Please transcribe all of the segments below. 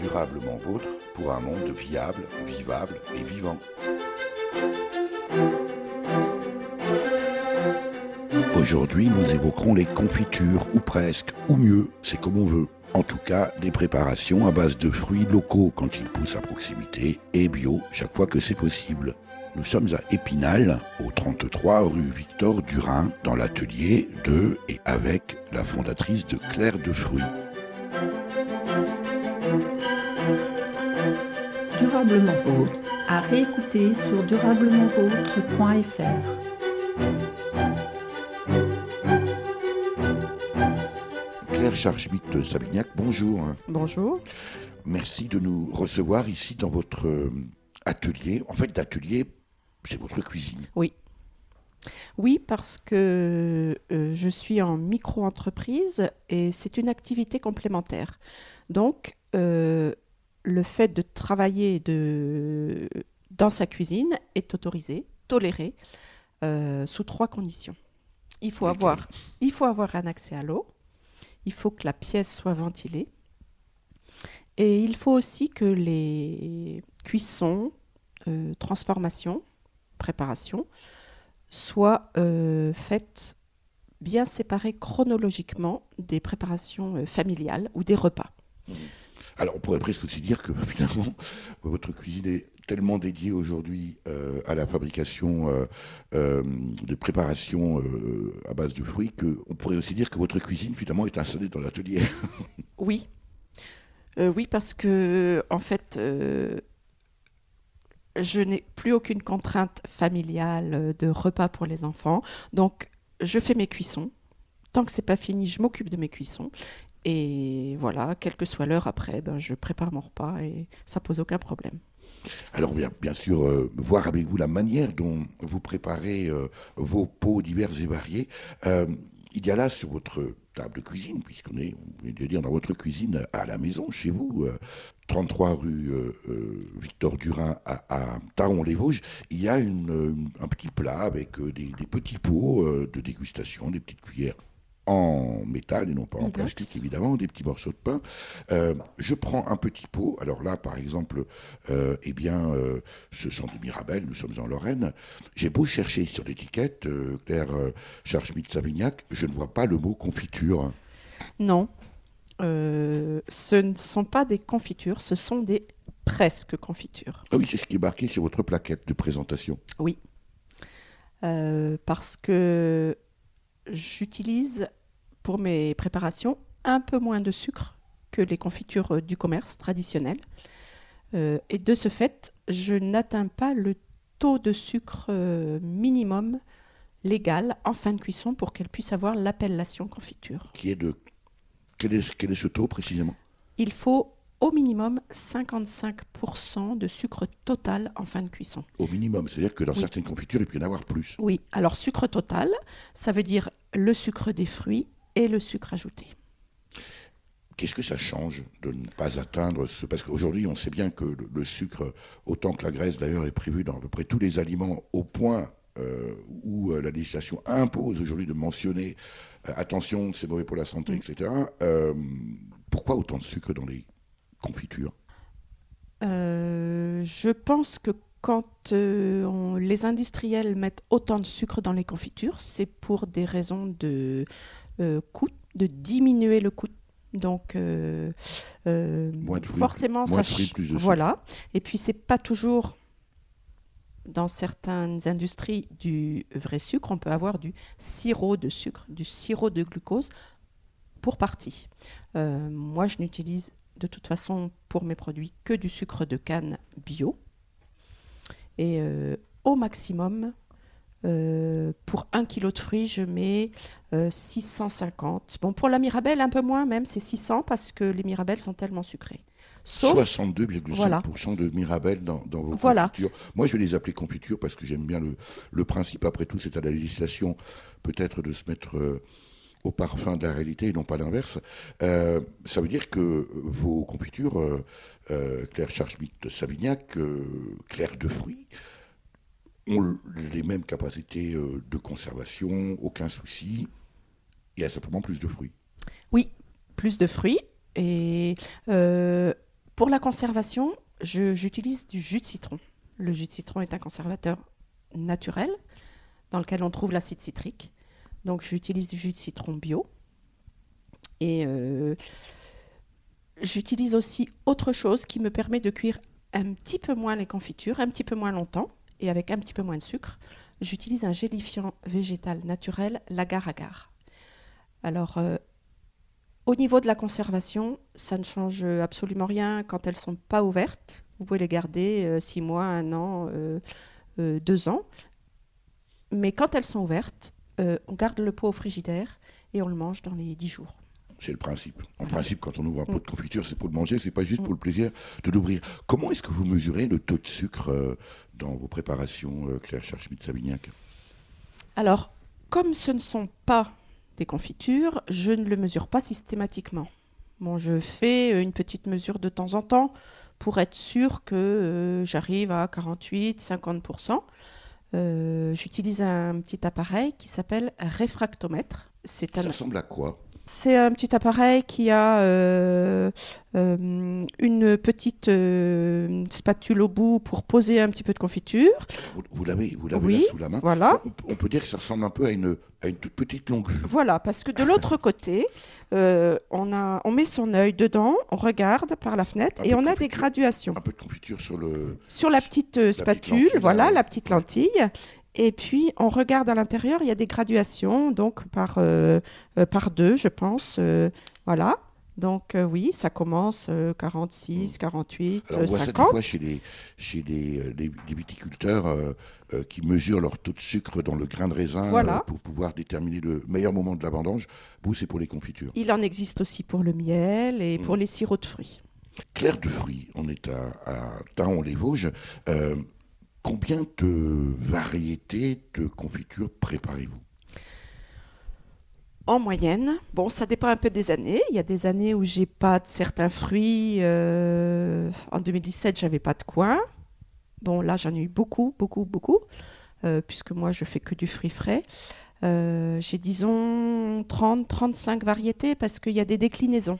durablement vôtre pour un monde viable, vivable et vivant. Aujourd'hui, nous évoquerons les confitures, ou presque, ou mieux, c'est comme on veut. En tout cas, des préparations à base de fruits locaux quand ils poussent à proximité et bio chaque fois que c'est possible. Nous sommes à Épinal, au 33 rue Victor Durin, dans l'atelier de et avec la fondatrice de Claire de Fruits. Durablement vôtre, à réécouter sur durablementvôtre.fr. Claire Charchmit Sabignac, bonjour. Bonjour. Merci de nous recevoir ici dans votre euh, atelier. En fait, l'atelier, c'est votre cuisine. Oui. Oui, parce que euh, je suis en micro-entreprise et c'est une activité complémentaire. Donc, euh, le fait de travailler de, dans sa cuisine est autorisé, toléré, euh, sous trois conditions. Il faut, avoir, il faut avoir un accès à l'eau, il faut que la pièce soit ventilée, et il faut aussi que les cuissons, euh, transformations, préparations soient euh, faites bien séparées chronologiquement des préparations familiales ou des repas. Alors, on pourrait presque aussi dire que finalement, votre cuisine est tellement dédiée aujourd'hui euh, à la fabrication euh, euh, de préparations à base de fruits qu'on pourrait aussi dire que votre cuisine finalement est installée dans l'atelier. Oui. Oui, parce que, en fait, je n'ai plus aucune contrainte familiale de repas pour les enfants. Donc, je fais mes cuissons. Tant que c'est pas fini, je m'occupe de mes cuissons. Et voilà, quelle que soit l'heure après, ben, je prépare mon repas et ça pose aucun problème. Alors bien, sûr, euh, voir avec vous la manière dont vous préparez euh, vos pots divers et variés. Euh, il y a là sur votre table de cuisine, puisqu'on est, on vient de dire, dans votre cuisine à la maison, chez vous, euh, 33 rue Victor Durin à, à Taron-les-Vosges, il y a un petit plat avec des, petits pots de dégustation, des petites cuillères en métal et non pas en plastique évidemment, des petits morceaux de pain. Euh, je prends un petit pot. Alors là, par exemple, euh, eh bien, euh, ce sont des Mirabelles. Nous sommes en Lorraine. J'ai beau chercher sur l'étiquette, Claire Charles-Schmitt-Savignac, je ne vois pas le mot confiture. Non, ce ne sont pas des confitures, ce sont des presque confitures. Ah oui, c'est ce qui est marqué sur votre plaquette de présentation. Oui. Parce que j'utilise pour mes préparations un peu moins de sucre que les confitures euh, du commerce traditionnel. Euh, et de ce fait, je n'atteins pas le taux de sucre euh, minimum légal en fin de cuisson pour qu'elle puisse avoir l'appellation confiture. Qui est de quel est, quel est ce taux précisément? Il faut au minimum 55% de sucre total en fin de cuisson. Au minimum, c'est-à-dire que dans Oui. certaines confitures, il peut y en avoir plus. Oui, alors sucre total, ça veut dire le sucre des fruits et le sucre ajouté. Qu'est-ce que ça change de ne pas atteindre ce... Parce qu'aujourd'hui, on sait bien que le, le sucre, autant que la graisse d'ailleurs, est prévu dans à peu près tous les aliments, au point euh, où euh, la législation impose aujourd'hui de mentionner euh, attention, c'est mauvais pour la santé, Mm. etc. Euh, pourquoi autant de sucre dans les confitures? Je pense que quand on- les industriels mettent autant de sucre dans les confitures, c'est pour des raisons de coût, de diminuer le coût. Donc, euh, euh, Moins de fruits, forcément, ça fruits, plus de. Voilà. Et puis, c'est pas toujours dans certaines industries du vrai sucre. On peut avoir du sirop de sucre, du sirop de glucose pour partie. Euh, moi, je n'utilise de toute façon pour mes produits que du sucre de canne bio. Et euh, au maximum, euh, pour un kilo de fruits, je mets euh, 650. Bon, pour la Mirabelle, un peu moins même, c'est 600 parce que les Mirabelles sont tellement sucrées. Sauf, 62,5% Voilà. de Mirabelle dans, dans vos Voilà. confitures. Moi, je vais les appeler confitures parce que j'aime bien le, le principe. Après tout, c'est à la législation peut-être de se mettre euh, au parfum de la réalité et non pas l'inverse. Euh, ça veut dire que vos confitures, euh, euh, Claire Charchmit-Savignac, euh, Claire de fruits, les mêmes capacités euh, de conservation, aucun souci. Il y a simplement plus de fruits. oui, plus de fruits et euh, Pour la conservation, j'utilise du jus de citron. Le jus de citron est un conservateur naturel dans lequel on trouve l'acide citrique. Donc j'utilise du jus de citron bio. Et euh, j'utilise aussi autre chose qui me permet de cuire un petit peu moins les confitures, un petit peu moins longtemps et avec un petit peu moins de sucre. J'utilise un gélifiant végétal naturel, l'agar-agar. Alors, euh, au niveau de la conservation, ça ne change absolument rien quand elles sont pas ouvertes. Vous pouvez les garder euh, six mois, un an, euh, euh, deux ans. Mais quand elles sont ouvertes, euh, on garde le pot au frigidaire et on le mange dans les dix jours. C'est le principe. En principe, quand on ouvre un pot Mm. de confiture, c'est pour le manger, c'est pas juste Mm. pour le plaisir de l'ouvrir. Comment est-ce que vous mesurez le taux de sucre euh, dans vos préparations, euh, Claire Charchmit-Savignac Alors, comme ce ne sont pas des confitures, je ne le mesure pas systématiquement. Bon, je fais une petite mesure de temps en temps pour être sûr que euh, j'arrive à 48-50%. Euh, J'utilise un petit appareil qui s'appelle réfractomètre. Un, Ça ressemble à quoi? C'est un petit appareil qui a euh, euh, une petite euh, spatule au bout pour poser un petit peu de confiture. Vous, vous l'avez vous l'avez Oui, là sous la main Voilà. on, peut- on peut dire que ça ressemble un peu à une, à une toute petite longue. Voilà, parce que de l'autre côté, on, a, on met son œil dedans, on regarde par la fenêtre Un et on a des graduations. Un peu de confiture sur le. Sur la petite petite spatule, lentille, voilà, la petite lentille. Et puis, on regarde à l'intérieur, il y a des graduations, donc par, euh, euh, par deux, je pense. euh, voilà. Donc, euh, oui, ça commence euh, 46, 48, Alors on euh, voit ça des 50. fois chez les, chez les, les- les viticulteurs qui mesurent leur taux de sucre dans le grain de raisin Voilà. pour pouvoir déterminer le meilleur moment de la vendange. Vous, c'est pour les confitures. Il en existe aussi pour le miel et pour Mm. les sirops de fruits. Claire de fruits, on est à, à Taon-les-Vosges. Combien de variétés de confitures préparez-vous? En moyenne, bon, ça dépend un peu des années. Il y a des années où j'ai pas de certains fruits. euh, en 2017, j'avais pas de coin. Bon, là, j'en ai eu beaucoup, beaucoup, beaucoup, euh, puisque moi, je fais que du fruit frais. Euh, j'ai, disons, 30, 35 variétés parce qu'il y a des déclinaisons.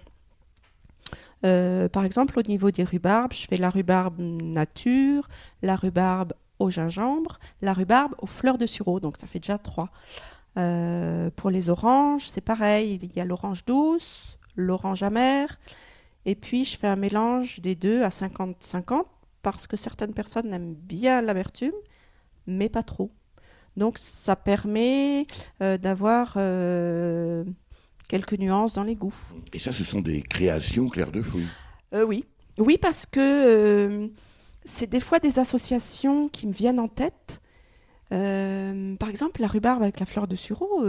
Euh, par exemple, au niveau des rhubarbes, je fais la rhubarbe nature, la rhubarbe au gingembre, la rhubarbe aux fleurs de sureau, donc ça fait déjà trois. Euh, pour les oranges, c'est pareil. Il y a l'orange douce, l'orange amère. Et puis, je fais un mélange des deux à 50-50 parce que certaines personnes aiment bien l'amertume, mais pas trop. Donc, ça permet euh, d'avoir quelques nuances dans les goûts. Et ça, ce sont des créations Claire de fruits. Euh, oui. Oui, parce que euh, c'est des fois des associations qui me viennent en tête. Euh, par exemple, la rhubarbe avec la fleur de sureau.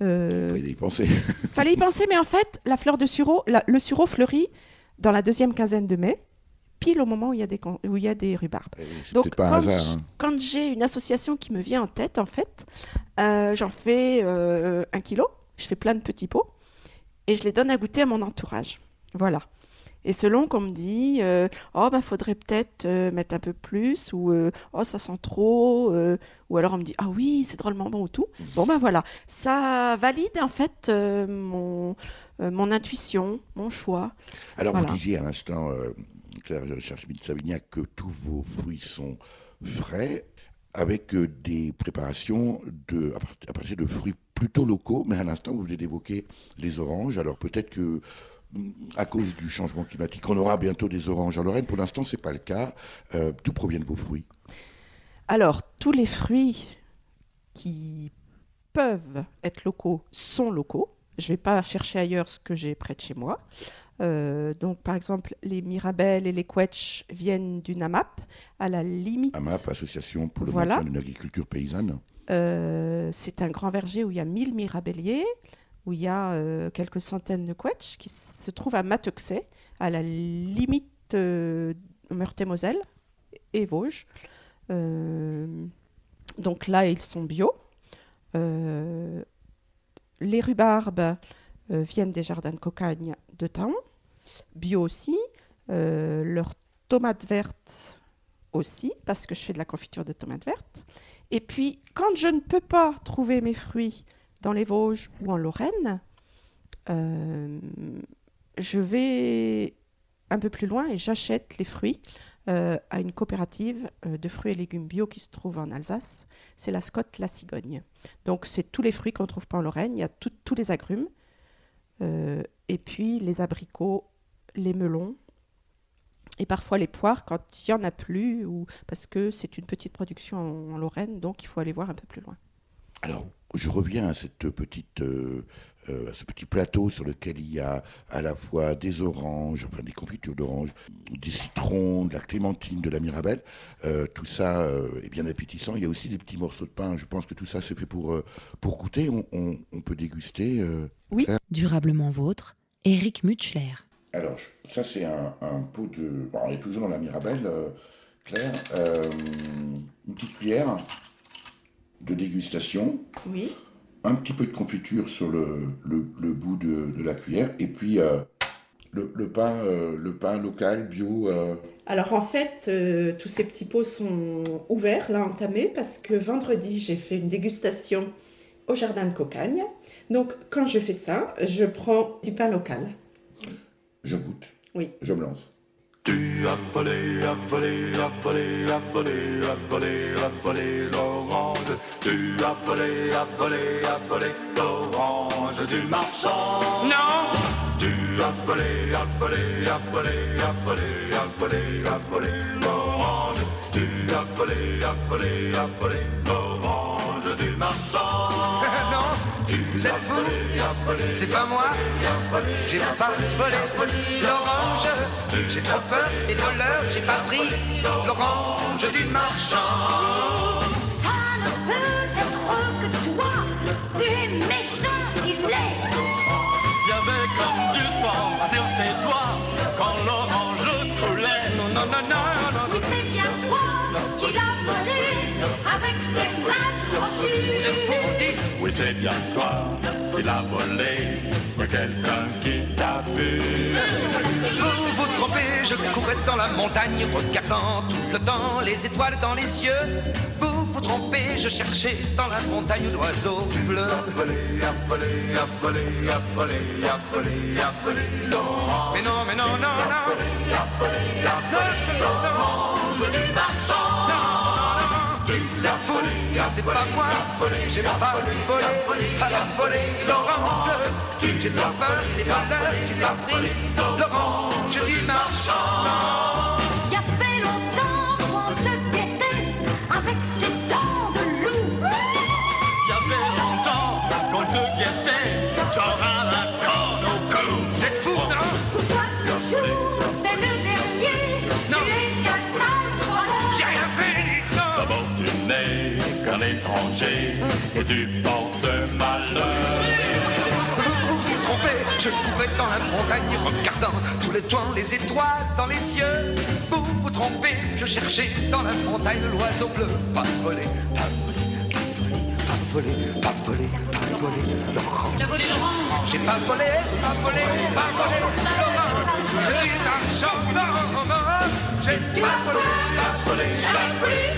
Vous y penser. Fallait y penser, mais en fait, la fleur de sureau, la- le sureau fleurit dans la deuxième quinzaine de mai, pile au moment où il y a des, con- où il y a des rhubarbes. Eh oui, Donc, un hasard. hein. quand j'ai une association qui me vient en tête, en fait, j'en fais un kilo, je fais plein de petits pots, et je les donne à goûter à mon entourage. Voilà. Et selon qu'on me dit, euh, oh, ben, faudrait peut-être euh, mettre un peu plus, ou euh, oh, ça sent trop, euh, ou alors on me dit, ah oui, c'est drôlement bon, ou tout. Bon, ben voilà. Ça valide, en fait, mon, mon intuition, mon choix. Alors, Voilà. vous disiez à l'instant, Claire Charchmit-Savignac, que tous vos fruits sont frais, avec des préparations de, à partir de fruits plutôt locaux, mais à l'instant, vous venez d'évoquer les oranges. Alors, peut-être que, à cause du changement climatique, on aura bientôt des oranges en Lorraine. Pour l'instant, ce n'est pas le cas. Euh, D'où proviennent vos fruits? Alors, tous les fruits qui peuvent être locaux sont locaux. Je ne vais pas chercher ailleurs ce que j'ai près de chez moi. Euh, donc, par exemple, les mirabelles et les quetch viennent d'une AMAP. À la limite, AMAP, Association pour le Voilà. maintien d'une agriculture paysanne. Euh, c'est un grand verger où il y a 1000 mirabelliers, où il y a euh, quelques centaines de quetch qui se trouvent à Matexay, à la limite euh, Meurthe-et-Moselle et Vosges. Donc là, ils sont bio. Les rhubarbes viennent des jardins de cocagne de Taon, bio aussi. Leurs tomates vertes aussi, parce que je fais de la confiture de tomates vertes. Et puis, quand je ne peux pas trouver mes fruits dans les Vosges ou en Lorraine, euh, je vais un peu plus loin et j'achète les fruits euh, à une coopérative euh, de fruits et légumes bio qui se trouve en Alsace. C'est la Scott La Cigogne. Donc, c'est tous les fruits qu'on ne trouve pas en Lorraine. Il y a tous les agrumes. et puis, les abricots, les melons. Et parfois les poires quand il n'y en a plus, ou parce que c'est une petite production en, en Lorraine, donc il faut aller voir un peu plus loin. Alors, je reviens à cette petite, euh, euh, à ce petit plateau sur lequel il y a à la fois des oranges, enfin des confitures d'oranges, des citrons, de la clémentine, de la mirabelle. Euh, tout ça euh, est bien appétissant. Il y a aussi des petits morceaux de pain. Je pense que tout ça c'est fait pour, euh, pour goûter. On, on- on peut déguster. euh, Oui. Durablement vôtre, Eric Mutschler. Alors, ça c'est un, un pot de. bon, on est toujours dans la mirabelle, euh, Claire. Euh, une petite cuillère de dégustation. Oui. un petit peu de confiture sur le, le- le bout de, de la cuillère, et puis euh, le, le pain, le pain local, bio. Alors en fait, tous ces petits pots sont ouverts, là, entamés, parce que vendredi, j'ai fait une dégustation au jardin de Cocagne. Donc quand je fais ça, je prends du pain local. Je goûte. Oui. Je me lance. Tu as volé, as volé, as volé, as volé, as volé, as volé l'orange. Tu as volé, as volé, as volé l'orange du marchand. Non Tu as volé, as volé, as volé, as volé, as volé, as volé l'orange. Tu as volé, as volé, as volé l'orange du marchand. Vous êtes fou. c'est pas moi. J'ai pas volé l'orange. J'ai trop peur des voleurs. J'ai pas pris l'orange du marchand. Ça ne peut être que toi, tu es méchant, il l'est. Il y avait comme du sang sur tes doigts quand l'orange coulait. Non, non, non, non, non. Oui, c'est bien toi qui l'as volé avec tes mains crochues. Fou. Oui, c'est bien toi qui l'as volé. Quelqu'un qui t'a vu. Vous vous trompez, je courais dans la montagne, regardant tout le temps les étoiles dans les cieux. Vous vous trompez, je cherchais dans la montagne l'oiseau bleu. Mais non, mais non, non, non. L'orange du marchand. Vous êtes fou, c'est pas moi. J'ai pas volé, pas volé l'orange. J'ai trop peur des voleurs, j'ai pas pris l'orange du marchand. Il y a fait longtemps qu'on te guettait avec tes dents de loup. Il y avait longtemps qu'on te guettait, t'auras la corne au cou. Êtes fou, non qu'un étranger et tu portes malheur. Vous vous trompez, je courais dans la montagne regardant tous les toits, les étoiles dans les cieux. Vous vous trompez, je cherchais dans la montagne l'oiseau bleu. Pas volé, pas volé, pas volé, pas volé, pas volé, pas volé, l'orange. J'ai pas volé, j'ai pas volé, pas volé, l'orange. Je dis marchand, non, non, non, j'ai pas volé, pas volé,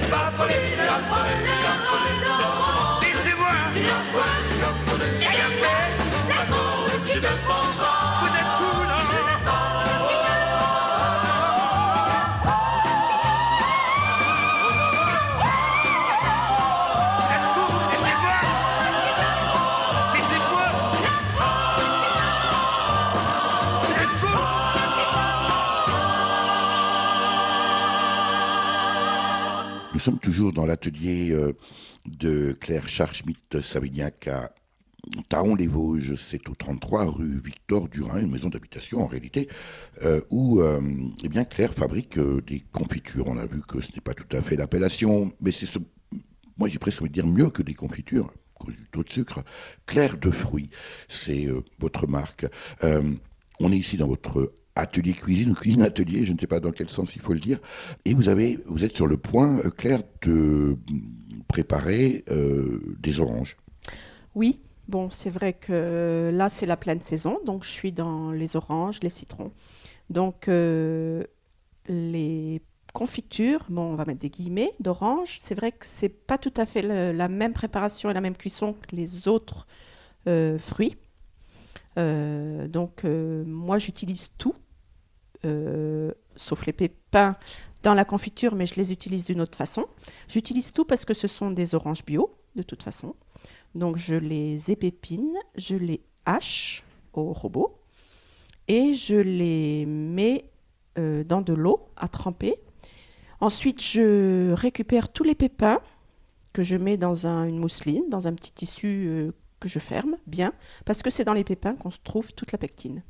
pas volé, sommes toujours dans l'atelier euh, de Claire Charschmidt-Savignac à Taon-les-Vosges. C'est au 33 rue Victor Durin, une maison d'habitation en réalité, euh, où euh, eh bien, Claire fabrique des confitures. On a vu que ce n'est pas tout à fait l'appellation, mais c'est ce- moi j'ai presque envie de dire mieux que des confitures, cause du taux de sucre. Claire de fruits, c'est votre marque. On est ici dans votre atelier cuisine ou cuisine atelier, je ne sais pas dans quel sens il faut le dire. Et vous avez, vous êtes sur le point, euh, Claire, de préparer euh, des oranges. Oui, bon, c'est vrai que là, c'est la pleine saison, donc je suis dans les oranges, les citrons. Donc, euh, les confitures, bon, on va mettre des guillemets, d'orange, c'est vrai que c'est pas tout à fait la même préparation et la même cuisson que les autres fruits. Donc, moi, j'utilise tout. Euh, sauf les pépins, dans la confiture, mais je les utilise d'une autre façon. J'utilise tout parce que ce sont des oranges bio, de toute façon. Donc je les épépine, je les hache au robot et je les mets euh, dans de l'eau à tremper. Ensuite, je récupère tous les pépins que je mets dans un- une mousseline, dans un petit tissu euh, que je ferme bien, parce que c'est dans les pépins qu'on se trouve toute la pectine.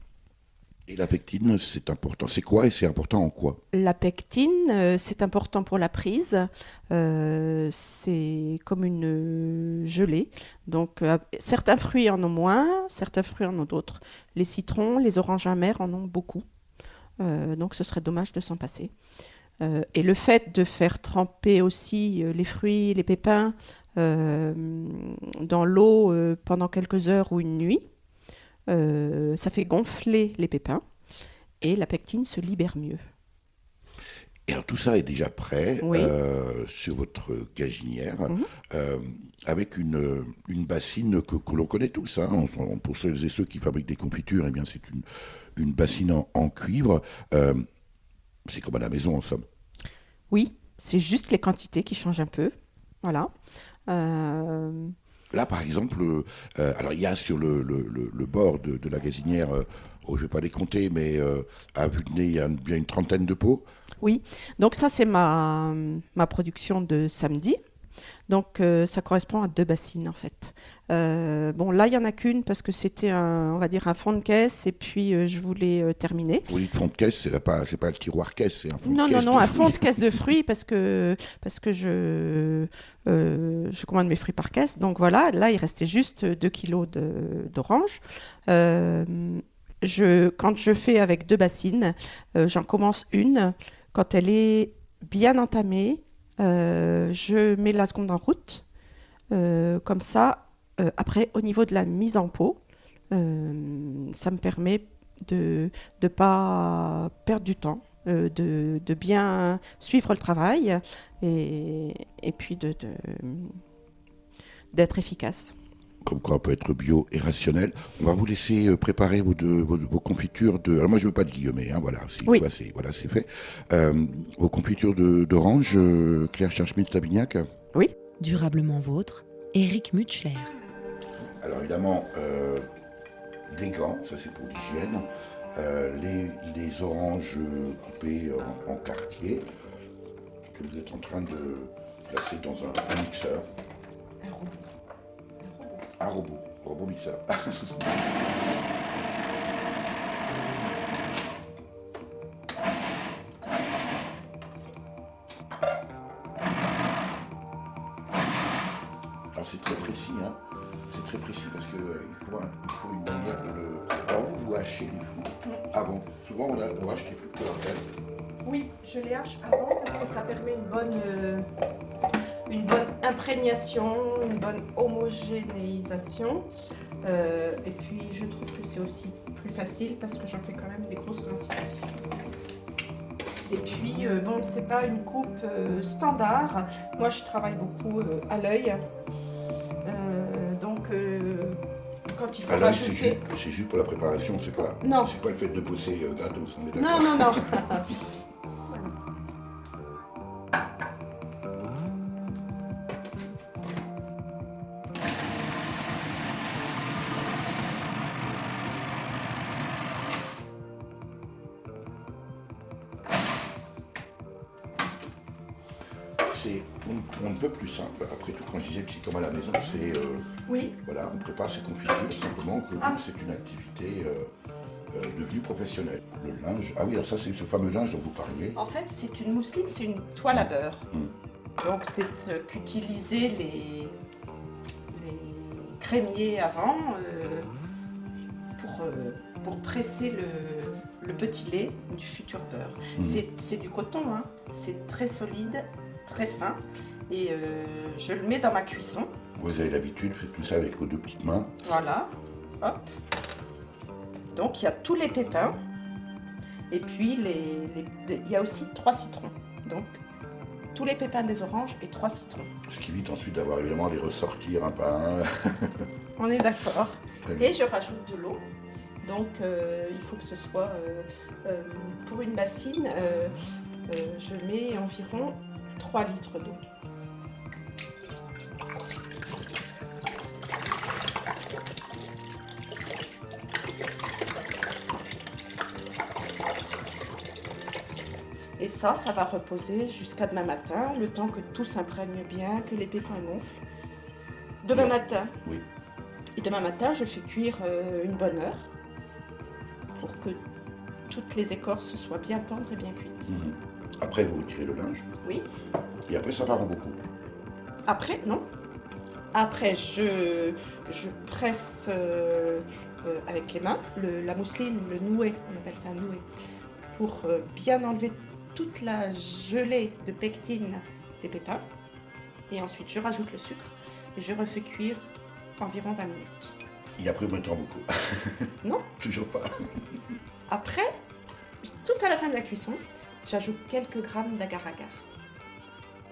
Et la pectine, c'est important. C'est quoi et c'est important en quoi? La pectine, euh, c'est important pour la prise. Euh, c'est comme une gelée. Donc, euh, certains fruits en ont moins, certains fruits en ont d'autres. Les citrons, les oranges amères en ont beaucoup. Donc, ce serait dommage de s'en passer. Et le fait de faire tremper aussi les fruits, les pépins dans l'eau pendant quelques heures ou une nuit, euh, ça fait gonfler les pépins et la pectine se libère mieux. Et alors tout ça est déjà prêt Oui. euh, sur votre gazinière, Mhm. euh, avec une, une bassine que, que l'on connaît tous. Hein. On- pour celles et ceux qui fabriquent des confitures, eh bien c'est une, une bassine en, en cuivre. Euh, c'est comme à la maison en somme. Oui, c'est juste les quantités qui changent un peu. Voilà. Là, par exemple, euh, euh, alors il y a sur le, bord de, la gazinière, euh, oh, je ne vais pas les compter, mais à vue il y a bien une trentaine de pots. oui, donc ça c'est ma production de samedi. Donc euh, ça correspond à deux bassines en fait. Euh, bon là il y en a qu'une parce que c'était un, on va dire un fond de caisse et puis euh, je voulais terminer. Vous dites fond de caisse, c'est pas, c'est pas le tiroir caisse, c'est un fond Non, de non, caisse. non, de un fond de fruits. caisse de fruits parce que, parce que je, je commande mes fruits par caisse. Donc voilà, là, il restait juste 2 kilos d'oranges. Je, quand je fais avec deux bassines, j'en commence une. Quand elle est bien entamée, je mets la seconde en route. Euh, comme ça, euh, après, au niveau de la mise en pot, euh, ça me permet de ne pas perdre du temps, euh, de, de bien suivre le travail et, et puis de- d'être efficace. Comme quoi on peut être bio et rationnel. On va vous laisser euh, préparer vos, deux- vos, vos confitures de. Alors moi je veux pas de guillemets, hein, voilà, c'est Oui. voilà, c'est voilà, c'est fait. Euh, vos confitures de- d'orange, euh, Claire Cherchmit-Stabignac. Durablement vôtre, Eric Mutschler. Alors évidemment, euh, des gants, ça c'est pour l'hygiène. Euh, les, les oranges coupées en, en quartier que vous êtes en train de placer dans un, un mixeur. Robot, robot mixeur. Alors c'est très précis, hein. C'est très précis parce qu'il faut, un- il faut une manière de le. Alors vous, vous hachez les fruits avant. Souvent on, a- on hache les fruits pour après. Oui, je les hache avant parce que ça permet une bonne, euh, une bonne imprégnation, une bonne homogénéisation. Euh, et puis je trouve que c'est aussi plus facile parce que j'en fais quand même des grosses quantités. Et puis, euh, bon, c'est pas une coupe euh, standard. Moi, je travaille beaucoup à l'œil. Donc, quand il faut Ah c'est juste, c'est juste pour la préparation, c'est pas, Non. c'est pas le fait de bosser gratos, on est Non, non, non. c'est une activité euh, euh, devenue professionnelle. Le linge, ah oui, alors ça c'est ce fameux linge dont vous parliez. En fait, c'est une mousseline, c'est une toile à beurre. Mm. Donc, c'est ce qu'utilisaient les, les crémiers avant euh, pour, euh, pour presser le, le petit lait du futur beurre. Mm. C'est- du coton, hein. c'est très solide, très fin. Et je le mets dans ma cuisson. Vous avez l'habitude, faites tout ça avec vos deux petites mains. Voilà. Hop. Donc il y a tous les pépins. Et puis les, les- les- il y a aussi trois citrons. Donc tous les pépins des oranges et trois citrons. Ce qui évite ensuite d'avoir évidemment à les ressortir un par un. On est d'accord. Et je rajoute de l'eau Donc euh, il faut que ce soit euh, euh, pour une bassine, je mets environ 3 litres d'eau. Ça, ça va reposer jusqu'à demain matin, le temps que tout s'imprègne bien, que les pépins gonflent. Demain matin, Oui. et demain matin, je fais cuire euh, une bonne heure pour que toutes les écorces soient bien tendres et bien cuites. Mhm. Après, vous retirez le linge. Oui. Et après, ça part en beaucoup. Après, non. Après, je, je presse euh, euh, avec les mains le- la mousseline, le nouet, on appelle ça un nouet, pour bien enlever toute la gelée de pectine des pépins. Et ensuite, je rajoute le sucre et je refais cuire environ 20 minutes. Et après, vous mettez en beaucoup. Non. Toujours pas. Après, tout à la fin de la cuisson, j'ajoute quelques grammes d'agar-agar.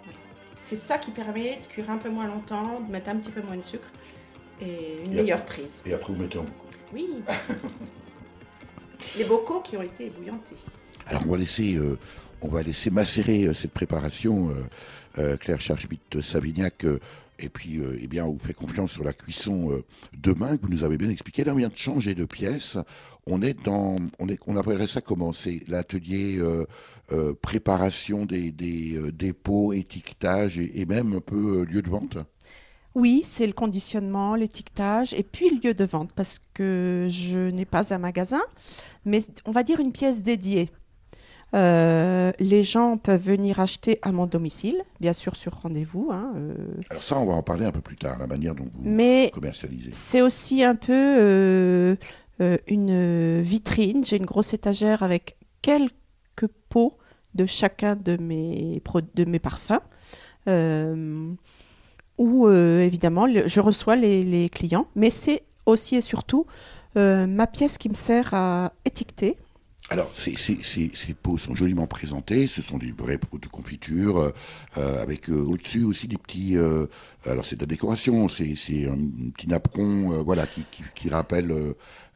Voilà. C'est ça qui permet de cuire un peu moins longtemps, de mettre un petit peu moins de sucre et une Et meilleure prise. Et après, vous mettez en beaucoup. Oui. Les bocaux qui ont été ébouillantés. Alors, on va laisser, euh, macérer euh, cette préparation, euh, Claire Charchmit-Savignac. euh, et puis, eh bien, on vous fait confiance sur la cuisson demain, que vous nous avez bien expliqué. Là, on vient de changer de pièce. On est dans, on appellerait ça comment? C'est l'atelier préparation des, dépôts, étiquetage et, et même un peu lieu de vente? Oui, c'est le conditionnement, l'étiquetage et puis lieu de vente parce que je n'ai pas un magasin, mais on va dire une pièce dédiée. Euh, les gens peuvent venir acheter à mon domicile, bien sûr sur rendez-vous. hein, euh, Alors ça, on va en parler un peu plus tard, la manière dont vous mais commercialisez. c'est aussi un peu euh, une vitrine. J'ai une grosse étagère avec quelques pots de chacun de mes, pro- de mes parfums. où évidemment le- je reçois les, les clients, mais c'est aussi et surtout ma pièce qui me sert à étiqueter. Alors, ces, ces, ces, ces pots sont joliment présentés. Ce sont des vrais pots de confiture, euh, euh, avec euh, au-dessus aussi des petits. euh, alors, c'est de la décoration. C'est un petit napperon, voilà, qui, qui, qui rappelle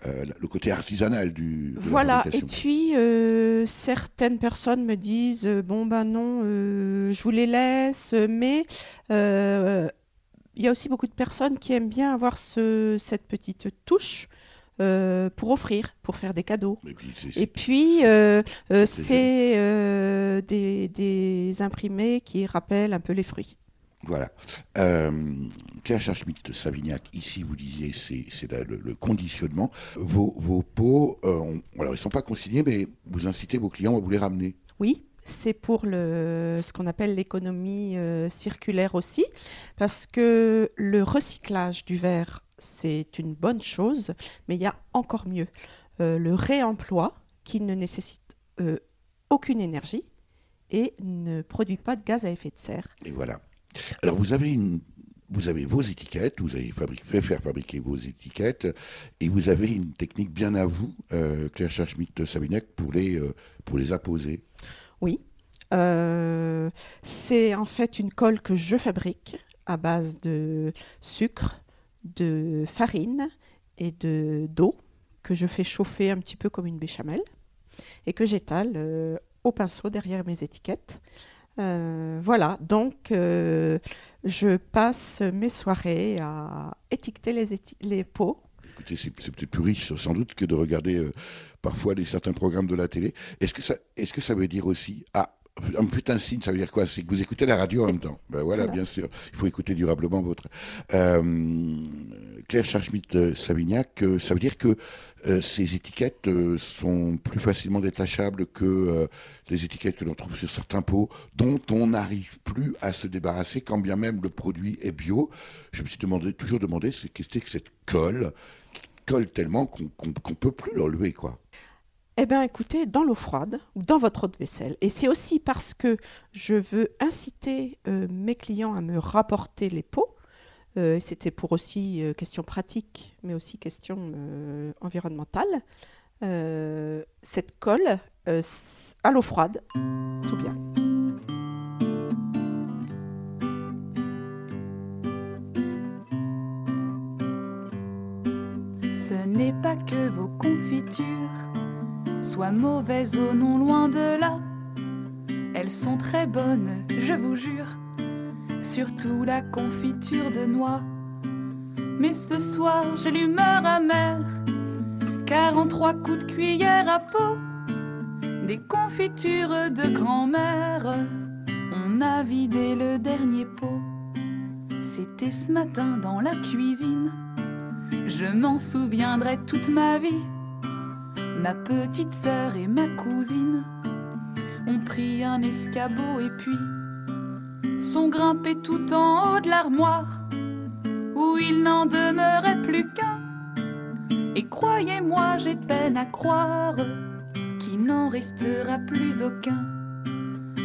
le côté artisanal du. Voilà, et puis certaines personnes me disent bon ben non, je vous les laisse, mais il y a aussi beaucoup de personnes qui aiment bien avoir ce, cette petite touche euh, pour offrir, pour faire des cadeaux. Et puis, Et euh, euh, C'est des, des imprimés qui rappellent un peu les fruits. Voilà. Euh, Claire Charchmit-Savignac, ici, vous disiez, c'est le, le conditionnement. Vos, vos pots, on- alors, ils ne sont pas consignés, mais vous incitez vos clients à vous les ramener. Oui, c'est pour le, ce qu'on appelle l'économie euh, circulaire aussi, parce que le recyclage du verre, c'est une bonne chose, mais il y a encore mieux. Euh, le réemploi, qui ne nécessite euh, aucune énergie et ne produit pas de gaz à effet de serre. Et voilà. Alors vous avez une, vous avez vos étiquettes, vous avez fabriqué, fait faire fabriquer vos étiquettes, et vous avez une technique bien à vous, euh, Claire Schmidt-Savignac, pour les euh, pour les apposer. Oui. Euh, c'est en fait une colle que je fabrique à base de sucre, de farine et de d'eau que je fais chauffer un petit peu comme une béchamel et que j'étale euh, au pinceau derrière mes étiquettes. Euh, voilà, donc euh, je passe mes soirées à étiqueter les, éti- les pots. Écoutez, c'est peut-être plus riche sans doute que de regarder parfois des certains programmes de la télé. Est-ce que ça, est-ce que ça veut dire aussi ah un putain de signe, ça veut dire quoi? C'est que vous écoutez la radio en même temps. Ben voilà, Voilà. bien sûr. Il faut écouter durablement votre. Euh, Claire Charchmit-Savignac, euh, ça veut dire que euh, ces étiquettes euh, sont plus facilement détachables que euh, les étiquettes que l'on trouve sur certains pots, dont on n'arrive plus à se débarrasser, quand bien même le produit est bio. Je me suis demandé, toujours demandé, c'est qu'est-ce que c'est que cette colle qui colle tellement qu'on qu'on peut plus l'enlever, quoi. Eh bien, écoutez, dans l'eau froide ou dans votre eau de vaisselle. Et c'est aussi parce que je veux inciter euh, mes clients à me rapporter les pots. Euh, C'était pour aussi euh, question pratique, mais aussi question euh, environnementale. Cette colle à l'eau froide, tout bien. Ce n'est pas que vos confitures soient mauvaises au non loin de là. Elles sont très bonnes, je vous jure, surtout la confiture de noix. Mais ce soir, j'ai l'humeur amère, car en trois coups de cuillère à peau, des confitures de grand-mère, on a vidé le dernier pot. C'était ce matin dans la cuisine, je m'en souviendrai toute ma vie. Ma petite sœur et ma cousine ont pris un escabeau et puis sont grimpés tout en haut de l'armoire où il n'en demeurait plus qu'un. Et croyez-moi, j'ai peine à croire qu'il n'en restera plus aucun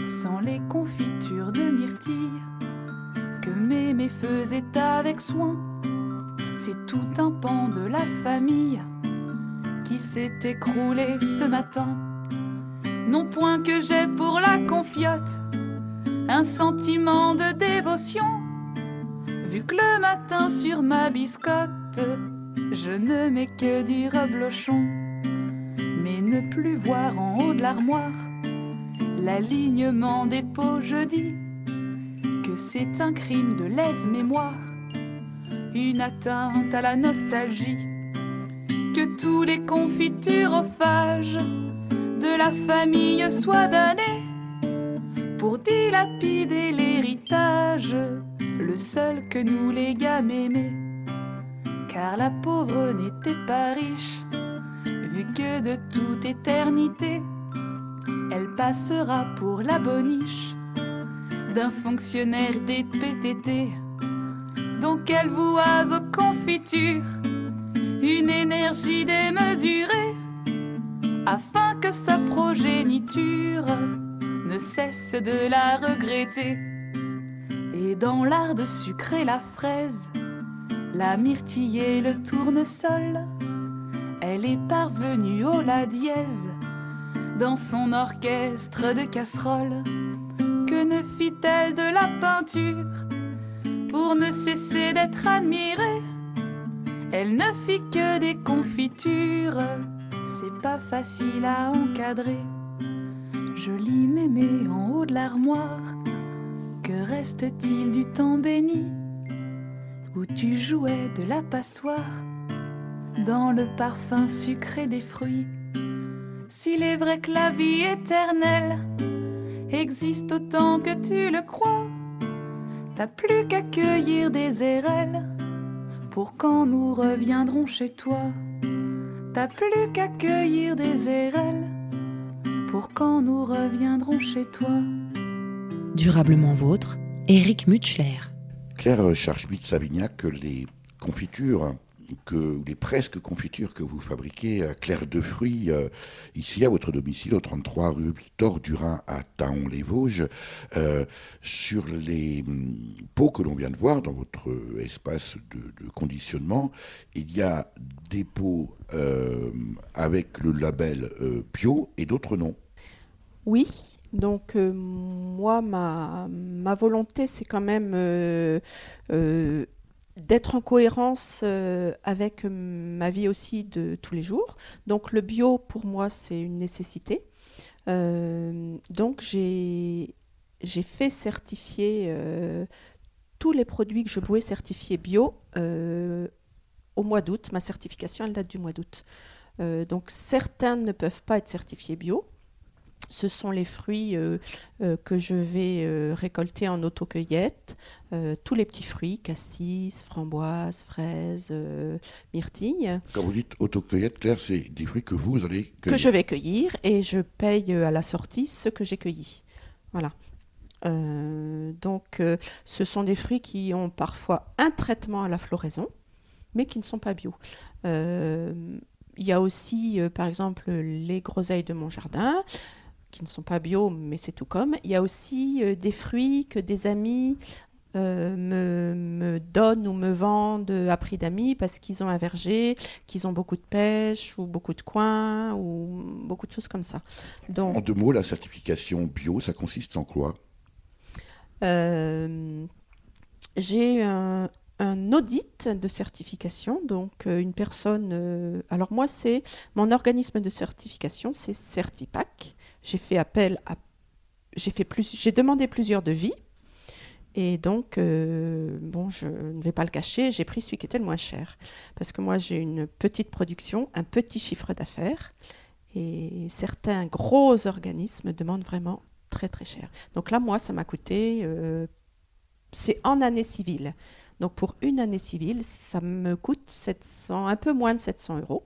sans les confitures de myrtille que mémé faisait avec soin. C'est tout un pan de la famille qui s'est écroulé ce matin. Non point que j'ai pour la confiote un sentiment de dévotion, vu que le matin sur ma biscotte, je ne mets que du reblochon. Mais ne plus voir en haut de l'armoire l'alignement des pots, je dis que c'est un crime de lèse-mémoire, une atteinte à la nostalgie, que tous les confiturephages de la famille soient damnés pour dilapider l'héritage, le seul que nous les gammes aimaient. Car la pauvre n'était pas riche, vu que de toute éternité, elle passera pour la boniche d'un fonctionnaire des PTT. Donc elle voit aux confitures une énergie démesurée afin que sa progéniture ne cesse de la regretter. Et dans l'art de sucrer la fraise, la myrtille et le tournesol, elle est parvenue au la dièse dans son orchestre de casseroles. Que ne fit-elle de la peinture pour ne cesser d'être admirée? Elle ne fit que des confitures, c'est pas facile à encadrer. Joli mémé en haut de l'armoire, que reste-t-il du temps béni? Où tu jouais de la passoire. Dans le parfum sucré des fruits. S'il est vrai que la vie éternelle existe autant que tu le crois, t'as plus qu'à cueillir des érelles pour quand nous reviendrons chez toi. T'as plus qu'à cueillir des érelles pour quand nous reviendrons chez toi. Durablement vôtre, Eric Mutschler. Claire Charchmit-Savignac, les confitures que, les presque confitures que vous fabriquez à Claire de Fruits, euh, ici à votre domicile, au 33 rue Victor Durin à Taon-les-Vosges, euh, sur les hum, pots que l'on vient de voir dans votre espace de, conditionnement, il y a des pots euh, avec le label euh, bio et d'autres non. Oui, donc euh, moi, ma, volonté, c'est quand même euh, euh, d'être en cohérence euh, avec ma vie aussi de tous les jours. Donc le bio, pour moi, c'est une nécessité. Euh, donc j'ai fait certifier euh, tous les produits que je pouvais certifier bio euh, au mois d'août. Ma certification, elle date du mois d'août. Euh, donc certains ne peuvent pas être certifiés bio. Ce sont les fruits euh, euh, que je vais euh, récolter en autocueillette. Tous les petits fruits, cassis, framboises, fraises, myrtilles, Quand vous dites autocueillette, Claire, c'est des fruits que vous allez que cueillir. je vais cueillir et je paye à la sortie ce que j'ai cueilli. Voilà. Donc, ce sont des fruits qui ont parfois un traitement à la floraison, mais qui ne sont pas bio. Il y a aussi, par exemple, les groseilles de mon jardin, qui ne sont pas bio, mais c'est tout comme. Il y a aussi euh, des fruits que des amis euh, me, me donnent ou me vendent à prix d'amis parce qu'ils ont un verger, qu'ils ont beaucoup de pêche ou beaucoup de coins ou beaucoup de choses comme ça. Donc, En deux mots, la certification bio, ça consiste en quoi? Euh, j'ai un, un audit de certification. Donc, euh, une personne. euh, alors, moi, c'est mon organisme de certification, c'est Certipac. J'ai fait appel à. J'ai fait plus. J'ai demandé plusieurs devis. Et donc, euh, bon, je ne vais pas le cacher, j'ai pris celui qui était le moins cher. Parce que moi, j'ai une petite production, un petit chiffre d'affaires. Et certains gros organismes demandent vraiment très, très cher. Donc là, moi, ça m'a coûté. euh, c'est en année civile. Donc pour une année civile, ça me coûte 700, un peu moins de 700 euros.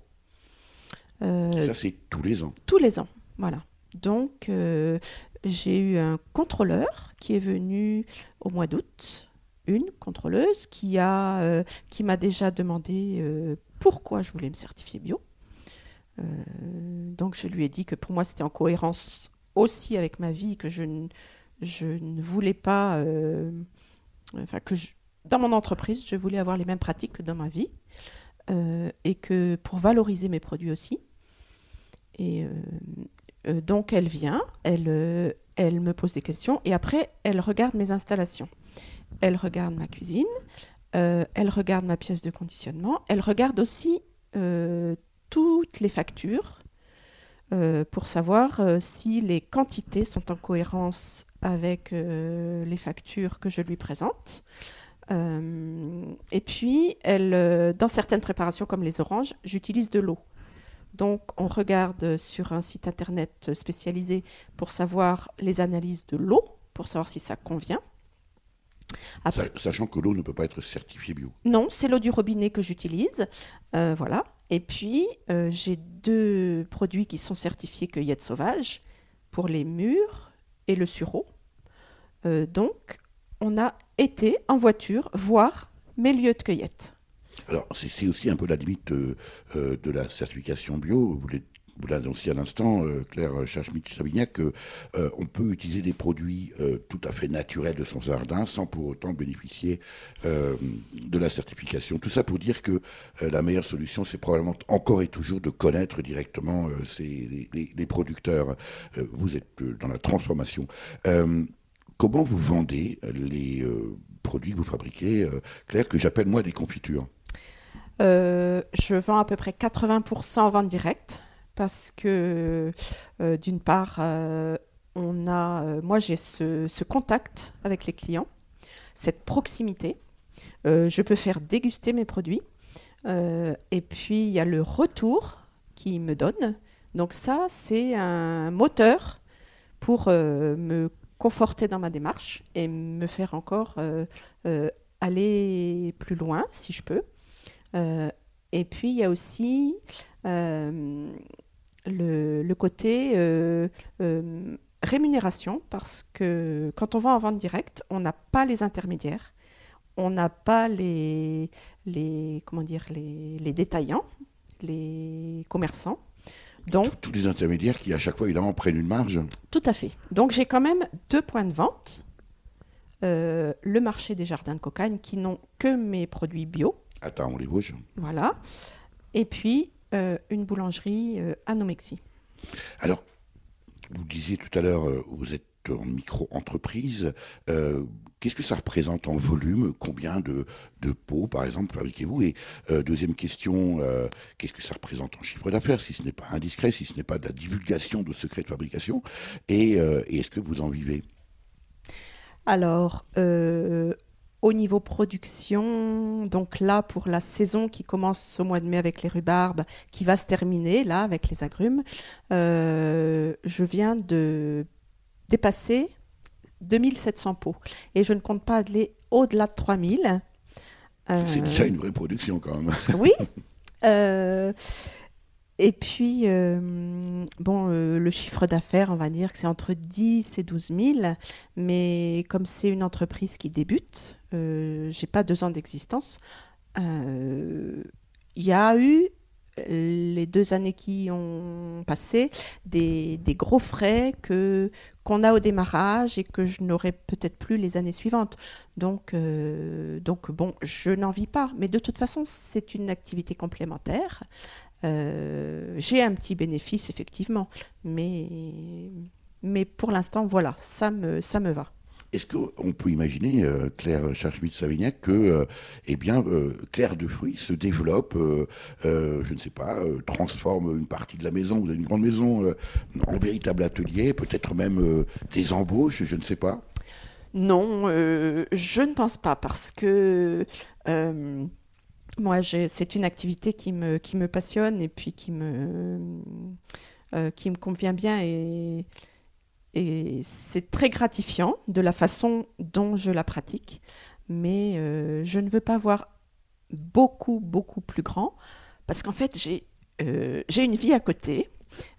Euh, Ça, c'est tous les ans. tous les ans. Voilà. Donc, euh, j'ai eu un contrôleur qui est venu au mois d'août, une contrôleuse qui a, euh, qui m'a déjà demandé euh, pourquoi je voulais me certifier bio. Donc, je lui ai dit que pour moi, c'était en cohérence aussi avec ma vie, que je, ne- je ne voulais pas, enfin que dans mon entreprise, je voulais avoir les mêmes pratiques que dans ma vie, et que pour valoriser mes produits aussi. Et euh, donc elle vient, elle, euh, elle me pose des questions et après elle regarde mes installations. Elle regarde ma cuisine, euh, elle regarde ma pièce de conditionnement, elle regarde aussi toutes les factures pour savoir si les quantités sont en cohérence avec les factures que je lui présente. Et puis, elle, dans certaines préparations comme les oranges, j'utilise de l'eau. Donc, on regarde sur un site internet spécialisé pour savoir les analyses de l'eau, pour savoir si ça convient. Après- Sachant que l'eau ne peut pas être certifiée bio. non, c'est l'eau du robinet que j'utilise. Euh, voilà. Et puis, euh, j'ai deux produits qui sont certifiés cueillette sauvage pour les murs et le sureau. Euh, donc, on a été en voiture voir mes lieux de cueillette. Alors, c'est aussi un peu la limite euh, euh, de la certification bio. Vous l'avez annoncé à l'instant, euh, Claire Chachmich-Savignac, qu'on peut utiliser des produits euh, tout à fait naturels de son jardin sans pour autant bénéficier euh, de la certification. Tout ça pour dire que euh, la meilleure solution, c'est probablement encore et toujours de connaître directement euh, les, les- les producteurs. Euh, vous êtes euh, dans la transformation. Euh, comment vous vendez les euh, produits que vous fabriquez, euh, Claire, que j'appelle moi des confitures? Euh, je vends à peu près 80% en vente directe parce que, euh, d'une part, euh, on a, moi j'ai ce, ce contact avec les clients, cette proximité. Je peux faire déguster mes produits. Et puis, il y a le retour qu'ils me donnent. Donc ça, c'est un moteur pour me conforter dans ma démarche et me faire encore aller plus loin, si je peux. Euh, et puis, il y a aussi euh, le, le côté euh, rémunération, parce que quand on vend en vente directe, on n'a pas les intermédiaires, on n'a pas les, les, comment dire, les, les détaillants, les commerçants. Donc, tous les intermédiaires qui, à chaque fois, évidemment, prennent une marge. tout à fait. Donc, j'ai quand même deux points de vente. Euh, le marché des jardins de cocagne qui n'ont que mes produits bio, Attends, on les Vosges. voilà. Et puis, euh, une boulangerie euh, à Nomexi. Alors, vous disiez tout à l'heure, euh, vous êtes en micro-entreprise. Euh, Qu'est-ce que ça représente en volume? Combien de, de pots, par exemple, fabriquez-vous? Et euh, deuxième question, euh, qu'est-ce que ça représente en chiffre d'affaires, si ce n'est pas indiscret, si ce n'est pas de la divulgation de secrets de fabrication? Et, et est-ce que vous en vivez? Alors, au niveau production, donc là, pour la saison qui commence au mois de mai avec les rhubarbes, qui va se terminer là avec les agrumes, euh, je viens de dépasser 2700 pots. Et je ne compte pas aller au-delà de 3000. Euh, C'est déjà une vraie production, quand même. oui. Euh, et puis, euh, bon, euh, le chiffre d'affaires, on va dire que c'est entre 10 et 12 000. Mais comme c'est une entreprise qui débute, euh, j'ai pas deux ans d'existence. euh, Il y a eu les deux années qui ont passé des, gros frais que qu'on a au démarrage et que je n'aurai peut-être plus les années suivantes. Donc, donc bon, je n'en vis pas. Mais de toute façon, c'est une activité complémentaire. Euh, J'ai un petit bénéfice, effectivement. Mais, mais pour l'instant, voilà, ça me, ça me va. Est-ce qu'on peut imaginer, euh, Claire Charchmit-Savignac, que euh, eh bien, euh, Claire de Fruits se développe, euh, euh, je ne sais pas, euh, transforme une partie de la maison, vous avez une grande maison, euh, en véritable atelier, peut-être même euh, des embauches, je ne sais pas? Non, euh, je ne pense pas parce que euh, moi, c'est une activité qui me, passionne et puis qui me, euh, qui me convient bien et, c'est très gratifiant de la façon dont je la pratique. Mais euh, je ne veux pas voir beaucoup, beaucoup plus grand parce qu'en fait, j'ai euh, j'ai une vie à côté.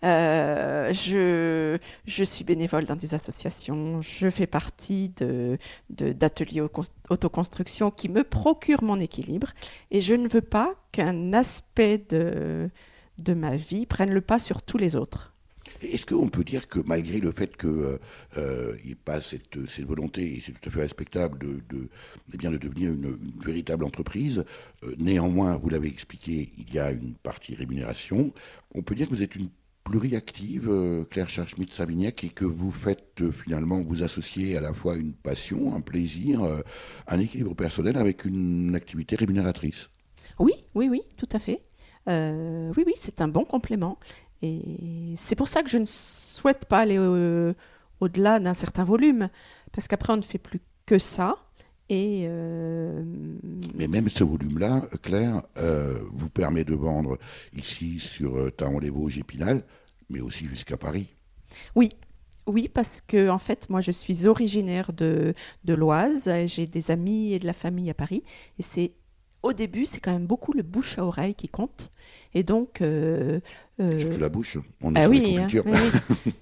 Euh, je, suis bénévole dans des associations, je fais partie de, de- d'ateliers au- autoconstruction qui me procurent mon équilibre. Et je ne veux pas qu'un aspect de, de ma vie prenne le pas sur tous les autres. Est-ce qu'on peut dire que malgré le fait qu'il n'y ait pas cette, cette volonté, et c'est tout à fait respectable, de, de, eh bien, de devenir une, véritable entreprise, euh, néanmoins, vous l'avez expliqué, il y a une partie rémunération, on peut dire que vous êtes une pluriactive, euh, Claire Charchmit-Savignac, et que vous faites euh, finalement, vous associer à la fois une passion, un plaisir, euh, un équilibre personnel avec une activité rémunératrice. Oui, oui, oui, tout à fait. Euh, oui, oui, c'est un bon complément. Et c'est pour ça que je ne souhaite pas aller au- au-delà d'un certain volume, parce qu'après, on ne fait plus que ça. Et euh, Mais même ce volume-là, Claire, euh, vous permet de vendre ici sur Taon-les-Vosges et Pinal, mais aussi jusqu'à Paris. Oui, oui, parce que en fait, moi, je suis originaire de, de l'Oise. J'ai des amis et de la famille à Paris. Et c'est au début, c'est quand même beaucoup le bouche à oreille qui compte. Et donc, euh, euh, Surtout la bouche, on est ah sur les oui, hein, oui,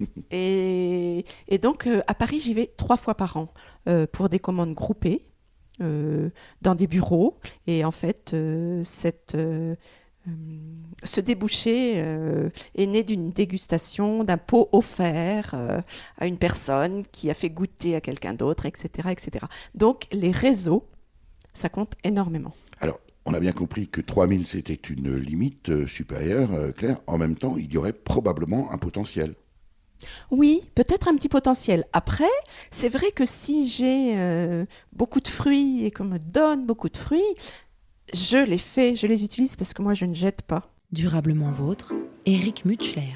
oui. et, et donc, euh, à Paris, j'y vais trois fois par an euh, pour des commandes groupées euh, dans des bureaux. Et en fait, cette, ce débouché euh, est né d'une dégustation d'un pot offert euh, à une personne qui a fait goûter à quelqu'un d'autre, etc., etc. Donc, les réseaux, ça compte énormément. Alors, on a bien compris que 3000, c'était une limite euh, supérieure, euh, Claire. En même temps, il y aurait probablement un potentiel. Oui, peut-être un petit potentiel. Après, c'est vrai que si j'ai euh, beaucoup de fruits et qu'on me donne beaucoup de fruits, je les fais, je les utilise parce que moi, je ne jette pas. Durablement vôtre, Eric Mutschler.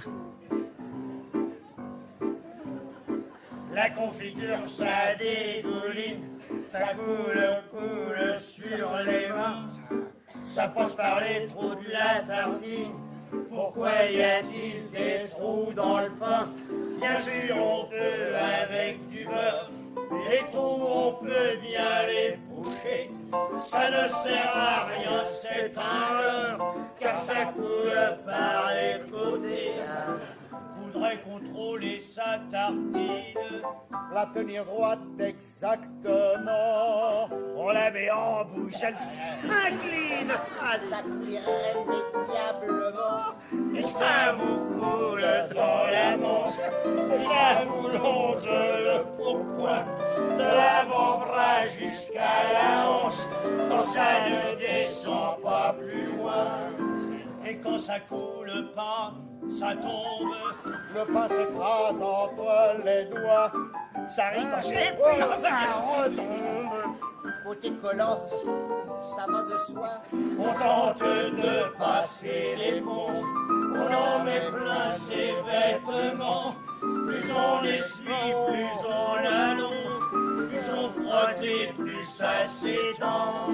La confiture, ça dégouline, ça coule, coule sur les mains. Ça passe par les trous de la tartine. Pourquoi y a-t-il des trous dans le pain? Bien sûr, on peut avec du beurre. Les trous, on peut bien les boucher. Ça ne sert à rien, c'est un car ça coule par les côtés voudrait contrôler sa tartine, la tenir droite exactement. On la met en bouche, elle s'incline, ah, ça. Et ça vous coule dans la manche, ça vous longe le pourpoint, de l'avant-bras jusqu'à la hanche, quand ça ne descend pas plus loin. Et quand ça coule pas, ça tombe. Le pain s'écrase entre les doigts. Ça ricoche et puis ça retombe. Côté collant, ça va de soi. On tente de passer l'éponge. On en met plein ses vêtements. Plus on essuie, plus on allonge. Plus on frotte et plus ça s'étend.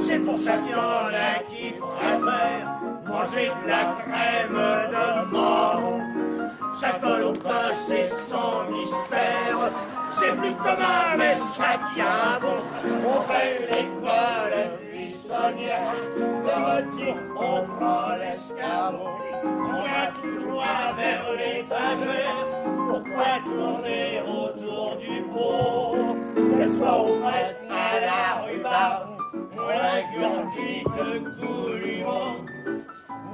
C'est pour ça qu'il y en a qui préfèrent manger de la crème de marron. Ça colle au pain, c'est sans mystère. C'est plus commun, mais ça tient bon. On fait l'école buissonnière. De retour, on prend l'escabeau. On va tout droit vers l'étagère? Pourquoi tourner autour du pot? Qu'elle soit aux fraises à la rhubarbe. On la gurgite goulûment.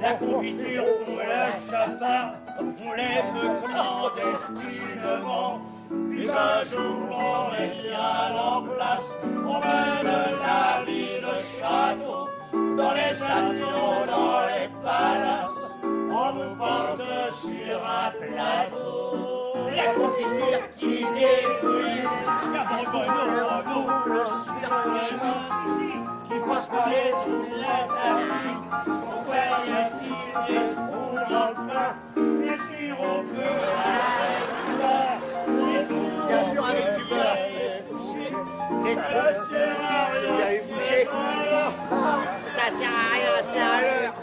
La confiture, on la chapard, on l'aime clandestinement. Puis un jour, on est bien en place, on mène la vie de château, dans les avions, dans les palaces, on vous porte sur un plateau. la confiture qui débouille. Le surprenant qui passe par les trous de la table. Pourquoi y a-t-il des trous dans le pain Bien sûr, on peut avec du beurre. Bien sûr, avec du beurre. Les trous, ça sert à rien. C'est un leurre.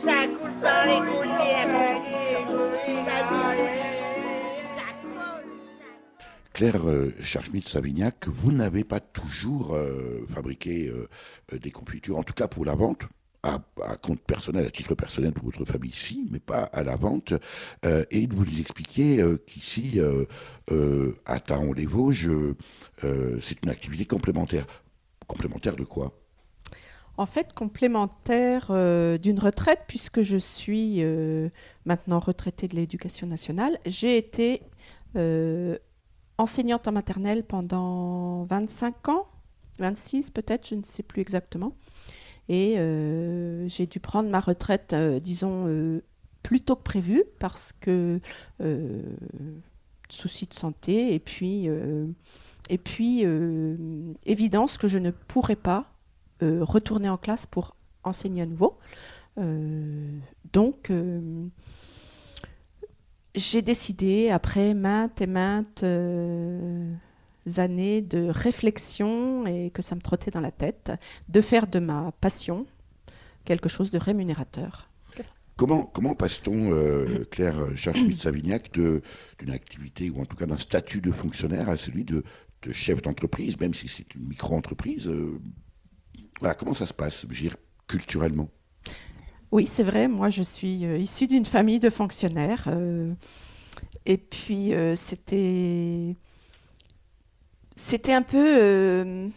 Ça coule par les confiture. Ça coule. Claire euh, Charschmidt-Savignac, vous n'avez pas toujours euh, fabriqué euh, euh, des confitures, en tout cas pour la vente, à, compte personnel, à titre personnel pour votre famille, si, mais pas à la vente. Et vous nous expliquiez qu'ici, à Taon-les-Vosges, c'est une activité complémentaire. Complémentaire de quoi? En fait, complémentaire d'une retraite, puisque je suis maintenant retraitée de l'éducation nationale, j'ai été enseignante en maternelle pendant 25 ans, 26 peut-être, je ne sais plus exactement. Et euh, j'ai dû prendre ma retraite, euh, disons, euh, plus tôt que prévu, parce que soucis de santé, et puis, et puis évidence que je ne pourrais pas retourner en classe pour enseigner à nouveau. Donc, j'ai décidé, après maintes et maintes euh, années de réflexion et que ça me trottait dans la tête, de faire de ma passion quelque chose de rémunérateur. Comment, comment passe-t-on, euh, Claire Charschmidt-Savignac, de- d'une activité, ou en tout cas d'un statut de fonctionnaire, à celui de, de chef d'entreprise, même si c'est une micro-entreprise euh, Voilà, comment ça se passe, je veux dire, culturellement? Oui, c'est vrai. Moi, je suis euh, issue d'une famille de fonctionnaires. euh, et puis, euh, c'était. C'était un peu.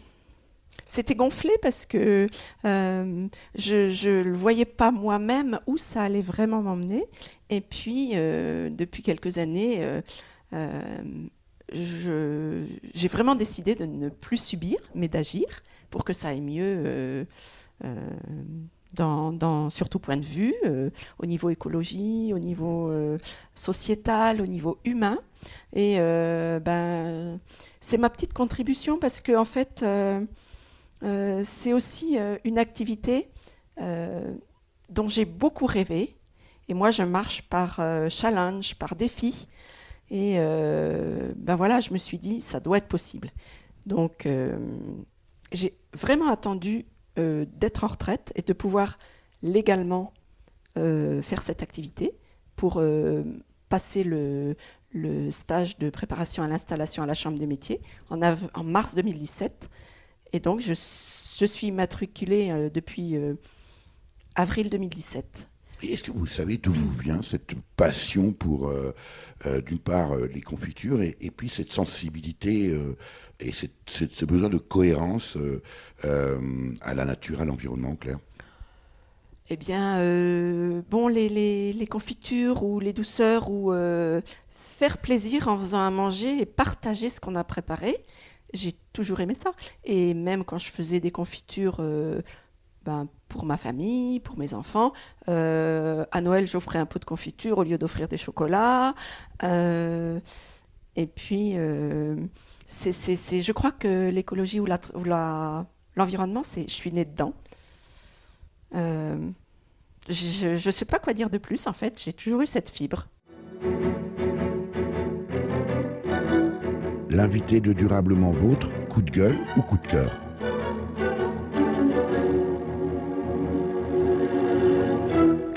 c'était gonflé parce que je ne le voyais pas moi-même où ça allait vraiment m'emmener. Et puis, depuis quelques années, j'ai vraiment décidé de ne plus subir, mais d'agir pour que ça aille mieux. Dans, dans- sur tout point de vue, euh, au niveau écologie, au niveau euh, sociétal, au niveau humain. Et euh, ben, c'est ma petite contribution parce que en fait, c'est aussi une activité dont j'ai beaucoup rêvé. Et moi, je marche par challenge, par défi. Et ben voilà, je me suis dit, ça doit être possible. Donc, j'ai vraiment attendu euh, d'être en retraite et de pouvoir légalement euh, faire cette activité pour euh, passer le, stage de préparation à l'installation à la Chambre des métiers en, mars 2017. Et donc, je, je suis matriculée depuis avril 2017. Est-ce que vous savez d'où vous vient cette passion pour, euh, euh, d'une part, euh, les confitures, et, puis cette sensibilité et cette- ce besoin de cohérence à la nature, à l'environnement, Claire? Eh bien, bon, les, les- confitures ou les douceurs ou faire plaisir en faisant à manger et partager ce qu'on a préparé, j'ai toujours aimé ça. Et même quand je faisais des confitures ben, pour ma famille, pour mes enfants, euh, à Noël, j'offrais un pot de confiture au lieu d'offrir des chocolats. Euh, et puis, euh, je crois que l'écologie ou, l'environnement, c'est, je suis née dedans. Je ne sais pas quoi dire de plus, en fait. J'ai toujours eu cette fibre. L'invité de Durablement Vôtre, coup de gueule ou coup de cœur?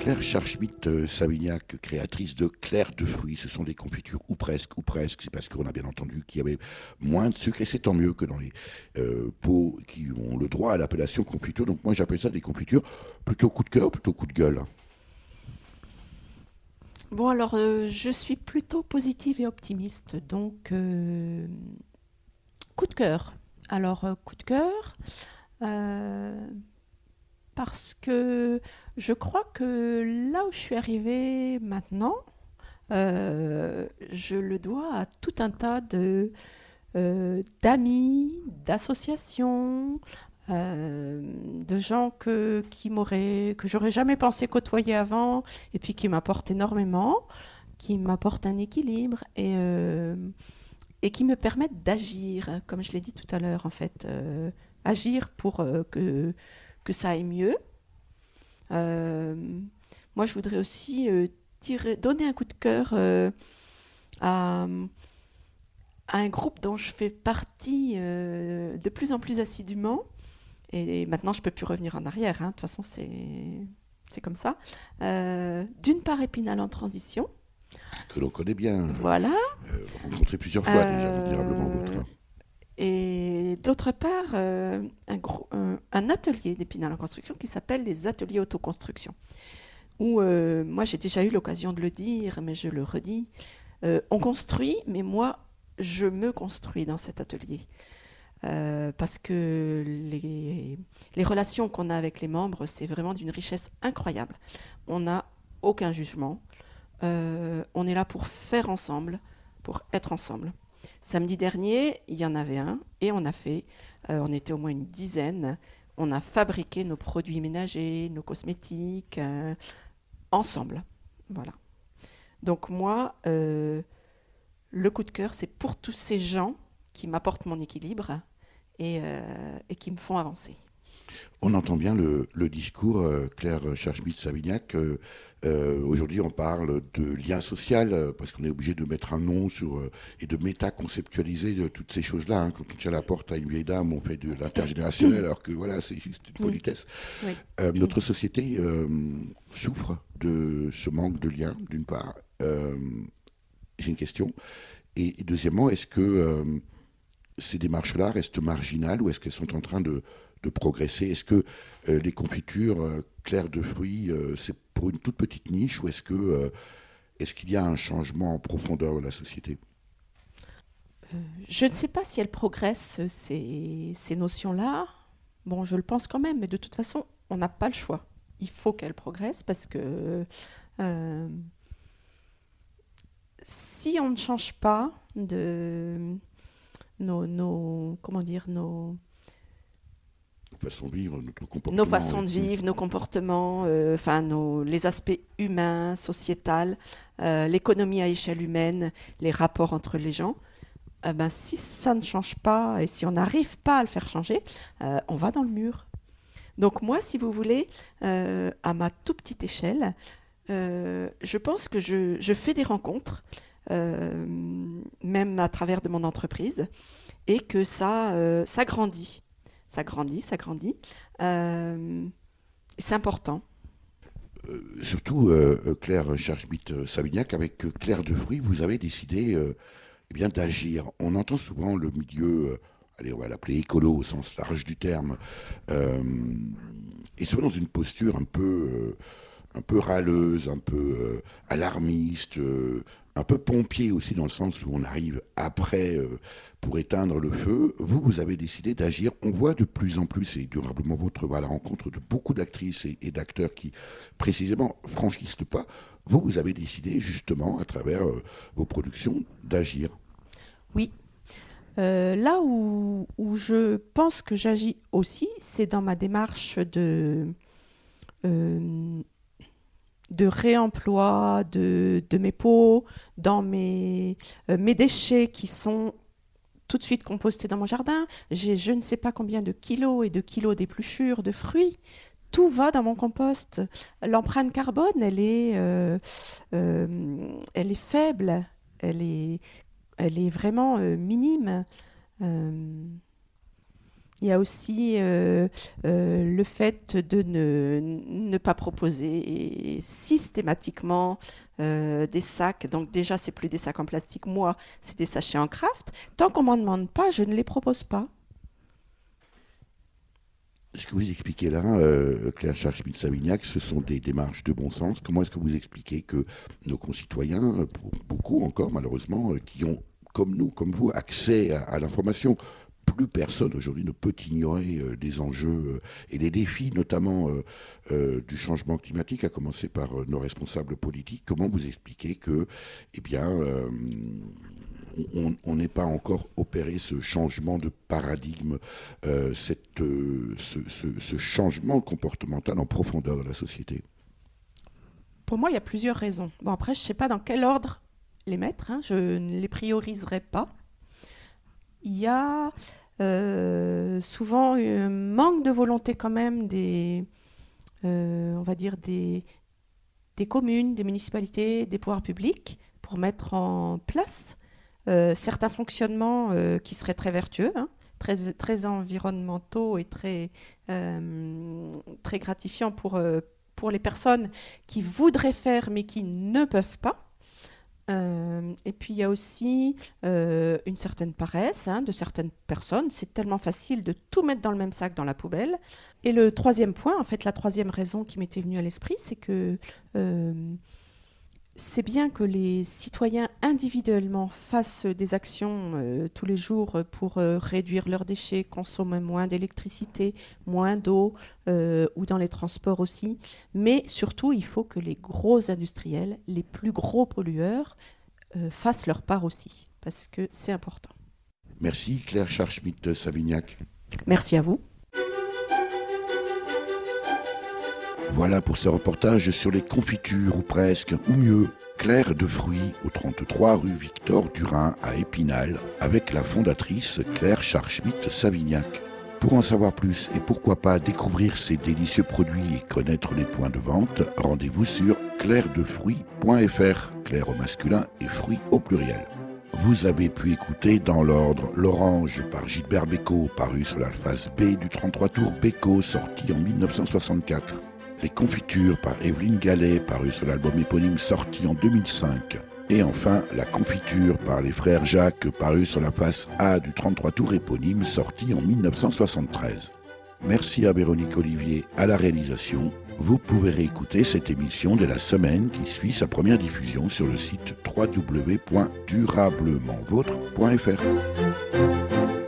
Claire Charschmidt-Savignac, créatrice de Claire de fruits, ce sont des confitures ou presque, ou presque, c'est parce qu'on a bien entendu qu'il y avait moins de sucre et c'est tant mieux que dans les euh, pots qui ont le droit à l'appellation confiture. Donc moi j'appelle ça des confitures plutôt coup de cœur, plutôt coup de gueule? Bon, alors, euh, je suis plutôt positive et optimiste. Donc, euh, coup de cœur. Alors, coup de cœur, parce que je crois que là où je suis arrivée maintenant, euh, je le dois à tout un tas de euh, d'amis, d'associations, euh, de gens que, qui que j'aurais jamais pensé côtoyer avant et puis qui m'apportent énormément, qui m'apportent un équilibre et, et qui me permettent d'agir, comme je l'ai dit tout à l'heure, en fait. agir pour que, que ça aille mieux. Euh, moi, je voudrais aussi euh, tirer, donner un coup de cœur euh, à, à un groupe dont je fais partie de plus en plus assidûment. Et, maintenant, je ne peux plus revenir en arrière. hein. De toute façon, c'est comme ça. D'une part, Épinal en transition. Que l'on connaît bien. Voilà. Rencontré plusieurs fois déjà, durablement votre. Et d'autre part, euh, un, gros- un- atelier d'Épinal en construction qui s'appelle les ateliers autoconstruction. Où euh, moi j'ai déjà eu l'occasion de le dire, mais je le redis. euh, on construit, mais moi je me construis dans cet atelier. Euh, parce que les, relations qu'on a avec les membres, c'est vraiment d'une richesse incroyable. On n'a aucun jugement. Euh, on est là pour faire ensemble, pour être ensemble. Samedi dernier, il y en avait un et on a fait, euh, on était au moins une dizaine, on a fabriqué nos produits ménagers, nos cosmétiques, euh, ensemble. Voilà. Donc moi, euh, le coup de cœur, c'est pour tous ces gens qui m'apportent mon équilibre et, et qui me font avancer. On entend bien le, le discours, euh, Claire Charchmit-Savignac. euh, euh, Aujourd'hui, on parle de lien social, euh, parce qu'on est obligé de mettre un nom sur, et de méta-conceptualiser toutes ces choses-là. hein. Quand on tient la porte à une vieille dame, on fait de l'intergénérationnel, alors que voilà, c'est juste une politesse. Oui. Notre société souffre de ce manque de lien, d'une part. J'ai une question. Et, et deuxièmement, est-ce que ces démarches-là restent marginales ou est-ce qu'elles sont en train de, de progresser Est-ce que euh, les confitures euh, claires de fruits, euh, c'est pour une toute petite niche ou est-ce que est-ce qu'il y a un changement en profondeur de la société? Je ne sais pas si elles progressent, ces, notions-là. Bon, je le pense quand même, mais de toute façon, on n'a pas le choix. Il faut qu'elles progressent parce que si on ne change pas de nos, nos- comment dire, nos, Nos façons de vivre, notre comportement nos façons de aussi. vivre, nos comportements, euh, enfin nos, les aspects humains, sociétals, euh, l'économie à échelle humaine, les rapports entre les gens. eh ben, si ça ne change pas et si on n'arrive pas à le faire changer, euh, on va dans le mur. Donc moi, si vous voulez, euh, à ma toute petite échelle, je pense que je, je fais des rencontres, même à travers de mon entreprise, et que ça, ça grandit. Ça grandit, ça grandit. Euh, c'est important. Euh, surtout, euh, Claire Charchmit-Savignac, avec Claire de Fruits, vous avez décidé eh bien d'agir. On entend souvent le milieu, allez, on va l'appeler écolo au sens large du terme, et souvent dans une posture un peu, un peu râleuse, un peu alarmiste, un peu pompier aussi dans le sens où on arrive après euh, pour éteindre le feu. Vous, vous avez décidé d'agir. On voit de plus en plus, et durablement votre à la rencontre de beaucoup d'actrices et, d'acteurs qui précisément franchissent pas. Vous, vous avez décidé justement à travers euh, vos productions d'agir. Oui. Euh, là où, je pense que j'agis aussi, c'est dans ma démarche de, de réemploi de, mes pots, dans mes, euh, mes déchets qui sont tout de suite compostés dans mon jardin. J'ai je ne sais pas combien de kilos et de kilos d'épluchures, de fruits. Tout va dans mon compost. L'empreinte carbone, elle est, euh, euh, faible. Elle est, vraiment minime. Il y a aussi euh, euh, le fait de ne, ne pas proposer systématiquement euh, des sacs. Donc déjà, c'est plus des sacs en plastique. Moi, c'est des sachets en craft. Tant qu'on m'en demande pas, je ne les propose pas. Ce que vous expliquez là, Claire Charchmit-Savignac, ce sont des démarches de bon sens. Comment est-ce que vous expliquez que nos concitoyens, beaucoup encore malheureusement, qui ont, comme nous, comme vous, accès à l'information, plus personne aujourd'hui ne peut ignorer euh, les enjeux euh, et les défis, notamment euh, euh, du changement climatique, à commencer par euh, nos responsables politiques. Comment vous expliquez que, eh bien, euh, on- n'est pas encore opéré ce changement de paradigme, euh, euh, ce, changement comportemental en profondeur de la société? Pour moi, il y a plusieurs raisons. Bon, après, je ne sais pas dans quel ordre les mettre. hein, Je ne les prioriserai pas. Il y a euh, souvent un manque de volonté quand même des, euh, des, communes, des municipalités, des pouvoirs publics pour mettre en place euh, certains fonctionnements euh, qui seraient très vertueux, hein, très, environnementaux et très, euh, gratifiants euh, pour les personnes qui voudraient faire mais qui ne peuvent pas. Euh, et puis il y a aussi euh, une certaine paresse hein, de certaines personnes. C'est tellement facile de tout mettre dans le même sac dans la poubelle. Et le troisième point, en fait, la troisième raison qui m'était venue à l'esprit, c'est que euh, c'est bien que les citoyens individuellement fassent des actions euh, tous les jours pour euh, réduire leurs déchets, consommer moins d'électricité, moins d'eau, euh, ou dans les transports aussi. Mais surtout, il faut que les gros industriels, les plus gros pollueurs, euh, fassent leur part aussi, parce que c'est important. Merci Claire Charschmidt-Savignac. Merci à vous. Voilà pour ce reportage sur les confitures, ou presque, ou mieux, Claire de fruits au 33 rue Victor Durin à Épinal, avec la fondatrice Claire Charschmidt-Savignac. Pour en savoir plus et pourquoi pas découvrir ces délicieux produits et connaître les points de vente, rendez-vous sur clairedefruits.fr, claire au masculin et fruits au pluriel. Vous avez pu écouter dans l'ordre L'Orange par Gilbert Bécaud, paru sur la face B du 33 tours Bécaud, sorti en 1964. Les confitures par Evelyne Gallet, paru sur l'album éponyme sorti en 2005. Et enfin, la confiture par les frères Jacques, paru sur la face A du 33 tours éponyme sorti en 1973. Merci à Véronique Olivier à la réalisation. Vous pouvez réécouter cette émission de la semaine qui suit sa première diffusion sur le site www.durablementvôtre.fr.